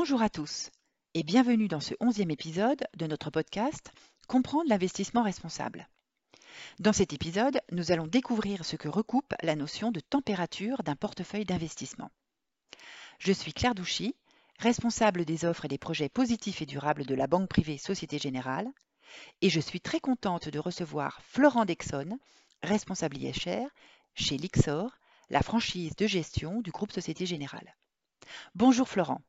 Bonjour à tous et bienvenue dans ce onzième épisode de notre podcast Comprendre l'investissement responsable. Dans cet épisode, nous allons découvrir ce que recoupe la notion de température d'un portefeuille d'investissement. Je suis Claire Douchy, responsable des offres et des projets positifs et durables de la banque privée Société Générale, et je suis très contente de recevoir Florent Dexon, responsable IHR chez Lixor, la franchise de gestion du groupe Société Générale. Bonjour Florent.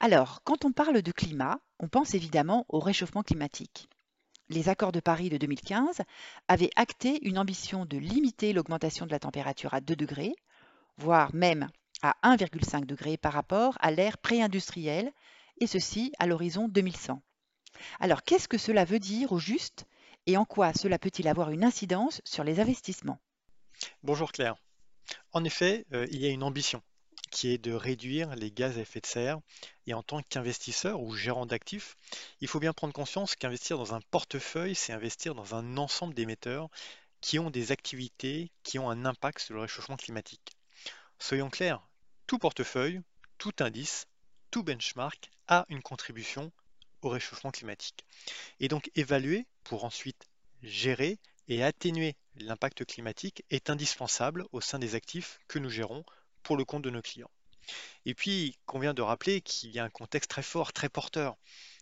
Alors, quand on parle de climat, on pense évidemment au réchauffement climatique. Les accords de Paris de 2015 avaient acté une ambition de limiter l'augmentation de la température à 2 degrés, voire même à 1,5 degré par rapport à l'ère pré-industrielle, et ceci à l'horizon 2100. Alors, qu'est-ce que cela veut dire au juste et en quoi cela peut-il avoir une incidence sur les investissements? Bonjour Claire. En effet, euh, il y a une ambition qui est de réduire les gaz à effet de serre. Et en tant qu'investisseur ou gérant d'actifs, il faut bien prendre conscience qu'investir dans un portefeuille, c'est investir dans un ensemble d'émetteurs qui ont des activités qui ont un impact sur le réchauffement climatique. Soyons clairs, tout portefeuille, tout indice, tout benchmark a une contribution au réchauffement climatique. Et donc évaluer pour ensuite gérer et atténuer l'impact climatique est indispensable au sein des actifs que nous gérons pour le compte de nos clients. Et puis, il convient de rappeler qu'il y a un contexte très fort, très porteur.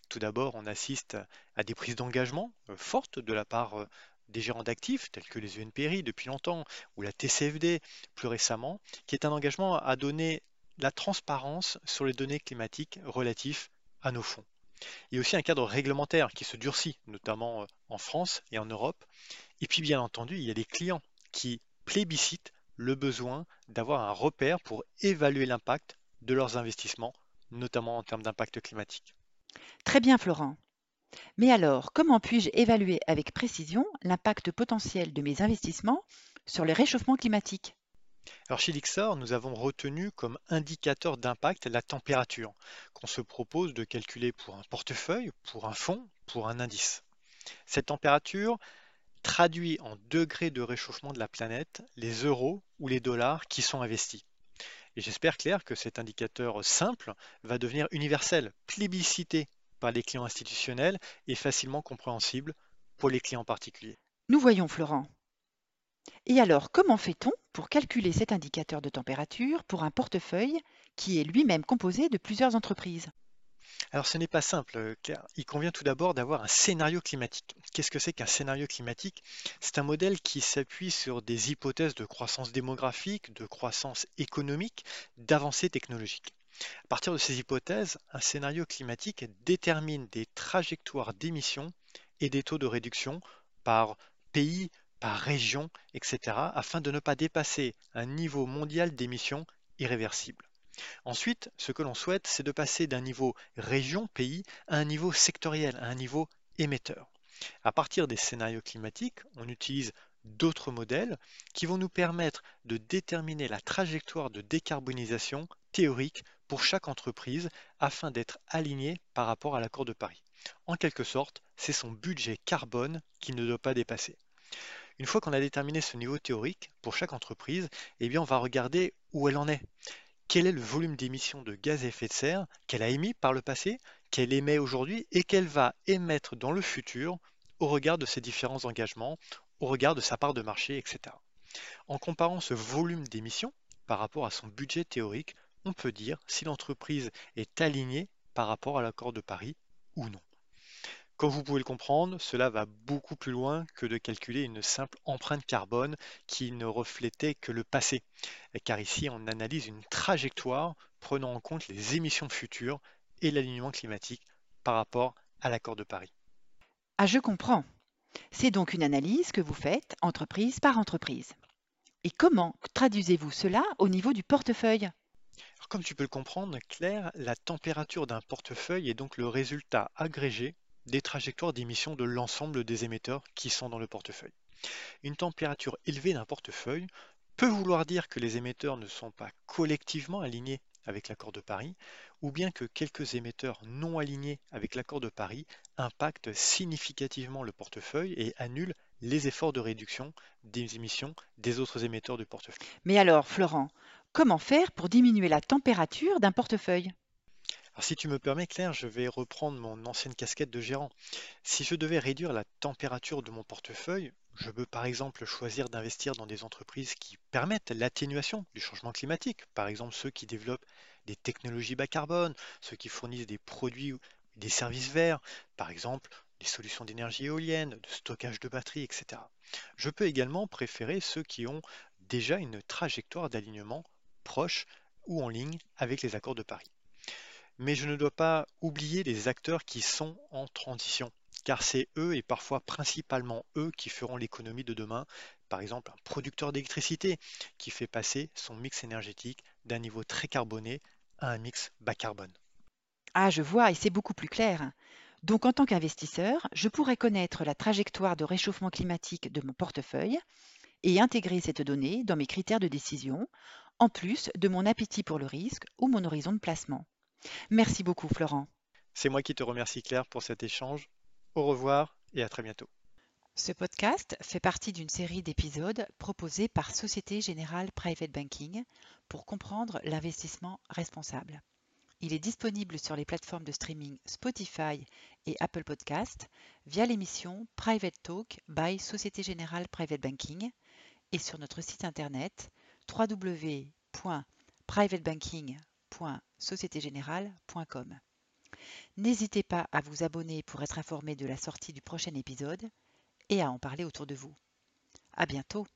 Tout d'abord, on assiste à des prises d'engagement euh, fortes de la part euh, des gérants d'actifs, tels que les UNPRI depuis longtemps, ou la TCFD plus récemment, qui est un engagement à donner la transparence sur les données climatiques relatives à nos fonds. Il y a aussi un cadre réglementaire qui se durcit, notamment euh, en France et en Europe. Et puis bien entendu, il y a des clients qui plébiscitent le besoin d'avoir un repère pour évaluer l'impact de leurs investissements, notamment en termes d'impact climatique. Très bien Florent. Mais alors, comment puis-je évaluer avec précision l'impact potentiel de mes investissements sur le réchauffement climatique? Alors chez Lixor, nous avons retenu comme indicateur d'impact la température qu'on se propose de calculer pour un portefeuille, pour un fonds, pour un indice. Cette température traduit en degrés de réchauffement de la planète les euros ou les dollars qui sont investis. Et j'espère Claire que cet indicateur simple va devenir universel, plébiscité par les clients institutionnels et facilement compréhensible pour les clients particuliers. Nous voyons Florent. Et alors, comment fait-on pour calculer cet indicateur de température pour un portefeuille qui est lui-même composé de plusieurs entreprises? Alors ce n'est pas simple, car il convient tout d'abord d'avoir un scénario climatique. Qu'est-ce que c'est qu'un scénario climatique? C'est un modèle qui s'appuie sur des hypothèses de croissance démographique, de croissance économique, d'avancées technologiques. À partir de ces hypothèses, un scénario climatique détermine des trajectoires d'émissions et des taux de réduction par pays, par région, etc., afin de ne pas dépasser un niveau mondial d'émissions irréversible. Ensuite, ce que l'on souhaite, c'est de passer d'un niveau région-pays à un niveau sectoriel, à un niveau émetteur. À partir des scénarios climatiques, on utilise d'autres modèles qui vont nous permettre de déterminer la trajectoire de décarbonisation théorique pour chaque entreprise afin d'être aligné par rapport à l'accord de Paris. En quelque sorte, c'est son budget carbone qui ne doit pas dépasser. Une fois qu'on a déterminé ce niveau théorique pour chaque entreprise, eh bien on va regarder où elle en est quel est le volume d'émissions de gaz à effet de serre qu'elle a émis par le passé, qu'elle émet aujourd'hui et qu'elle va émettre dans le futur au regard de ses différents engagements, au regard de sa part de marché, etc. En comparant ce volume d'émissions par rapport à son budget théorique, on peut dire si l'entreprise est alignée par rapport à l'accord de Paris ou non. Comme vous pouvez le comprendre, cela va beaucoup plus loin que de calculer une simple empreinte carbone qui ne reflétait que le passé, car ici on analyse une trajectoire prenant en compte les émissions futures et l'alignement climatique par rapport à l'accord de Paris. Ah, je comprends. C'est donc une analyse que vous faites entreprise par entreprise. Et comment traduisez-vous cela au niveau du portefeuille? Comme tu peux le comprendre, Claire, la température d'un portefeuille est donc le résultat agrégé des trajectoires d'émission de l'ensemble des émetteurs qui sont dans le portefeuille. Une température élevée d'un portefeuille peut vouloir dire que les émetteurs ne sont pas collectivement alignés avec l'accord de Paris, ou bien que quelques émetteurs non alignés avec l'accord de Paris impactent significativement le portefeuille et annulent les efforts de réduction des émissions des autres émetteurs du portefeuille. Mais alors, Florent, comment faire pour diminuer la température d'un portefeuille? Alors, si tu me permets, Claire, je vais reprendre mon ancienne casquette de gérant. Si je devais réduire la température de mon portefeuille, je peux par exemple choisir d'investir dans des entreprises qui permettent l'atténuation du changement climatique. Par exemple, ceux qui développent des technologies bas carbone, ceux qui fournissent des produits ou des services verts, par exemple des solutions d'énergie éolienne, de stockage de batteries, etc. Je peux également préférer ceux qui ont déjà une trajectoire d'alignement proche ou en ligne avec les accords de Paris. Mais je ne dois pas oublier les acteurs qui sont en transition, car c'est eux et parfois principalement eux qui feront l'économie de demain. Par exemple, un producteur d'électricité qui fait passer son mix énergétique d'un niveau très carboné à un mix bas carbone. Ah, je vois, et c'est beaucoup plus clair. Donc, en tant qu'investisseur, je pourrais connaître la trajectoire de réchauffement climatique de mon portefeuille et intégrer cette donnée dans mes critères de décision, en plus de mon appétit pour le risque ou mon horizon de placement. Merci beaucoup, Florent. C'est moi qui te remercie, Claire, pour cet échange. Au revoir et à très bientôt. Ce podcast fait partie d'une série d'épisodes proposés par Société Générale Private Banking pour comprendre l'investissement responsable. Il est disponible sur les plateformes de streaming Spotify et Apple Podcast via l'émission Private Talk by Société Générale Private Banking et sur notre site internet www.privatebanking.sociétégénérale.com. N'hésitez pas à vous abonner pour être informé de la sortie du prochain épisode et à en parler autour de vous. À bientôt!